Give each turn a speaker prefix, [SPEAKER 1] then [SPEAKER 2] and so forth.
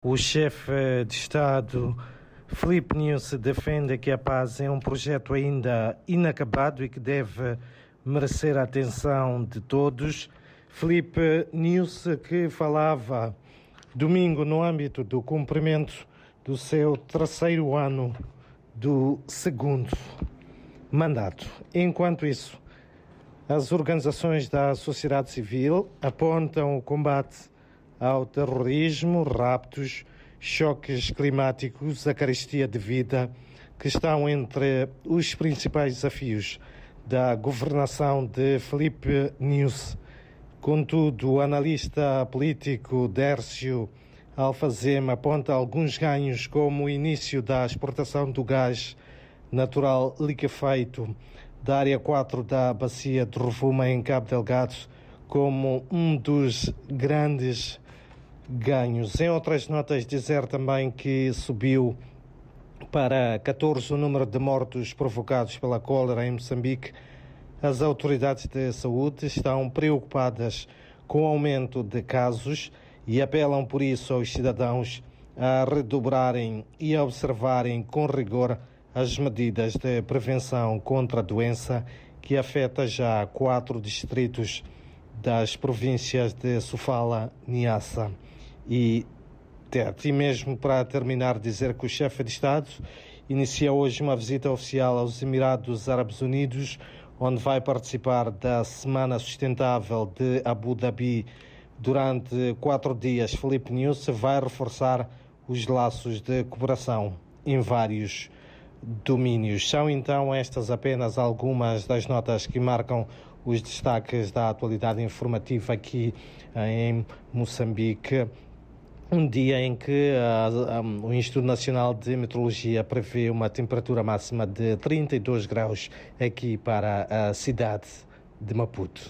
[SPEAKER 1] O chefe de Estado, Filipe Nunes, defende que a paz é um projeto ainda inacabado e que deve merecer a atenção de todos. Filipe Nunes, que falava domingo no âmbito do cumprimento do seu terceiro ano do segundo mandato. Enquanto isso, as organizações da sociedade civil apontam o combate ao terrorismo, raptos, choques climáticos, a carestia de vida, que estão entre os principais desafios da governação de Felipe News. Contudo, o analista político Dércio Alfazema aponta alguns ganhos, como o início da exportação do gás natural liquefeito da área 4 da bacia de Rovuma em Cabo Delgado como um dos grandes ganhos. Em outras notas, dizer também que subiu para 14 o número de mortos provocados pela cólera em Moçambique. As autoridades de saúde estão preocupadas com o aumento de casos e apelam por isso aos cidadãos a redobrarem e a observarem com rigor as medidas de prevenção contra a doença que afeta já quatro distritos das províncias de Sofala, Niassa e Tete. E mesmo para terminar, dizer que o chefe de Estado inicia hoje uma visita oficial aos Emirados Árabes Unidos, onde vai participar da Semana Sustentável de Abu Dhabi. Durante quatro dias, Felipe News vai reforçar os laços de cooperação em vários domínios. São então estas apenas algumas das notas que marcam os destaques da atualidade informativa aqui em Moçambique. Um dia em que uh, um, o Instituto Nacional de Meteorologia prevê uma temperatura máxima de 32 graus aqui para a cidade de Maputo.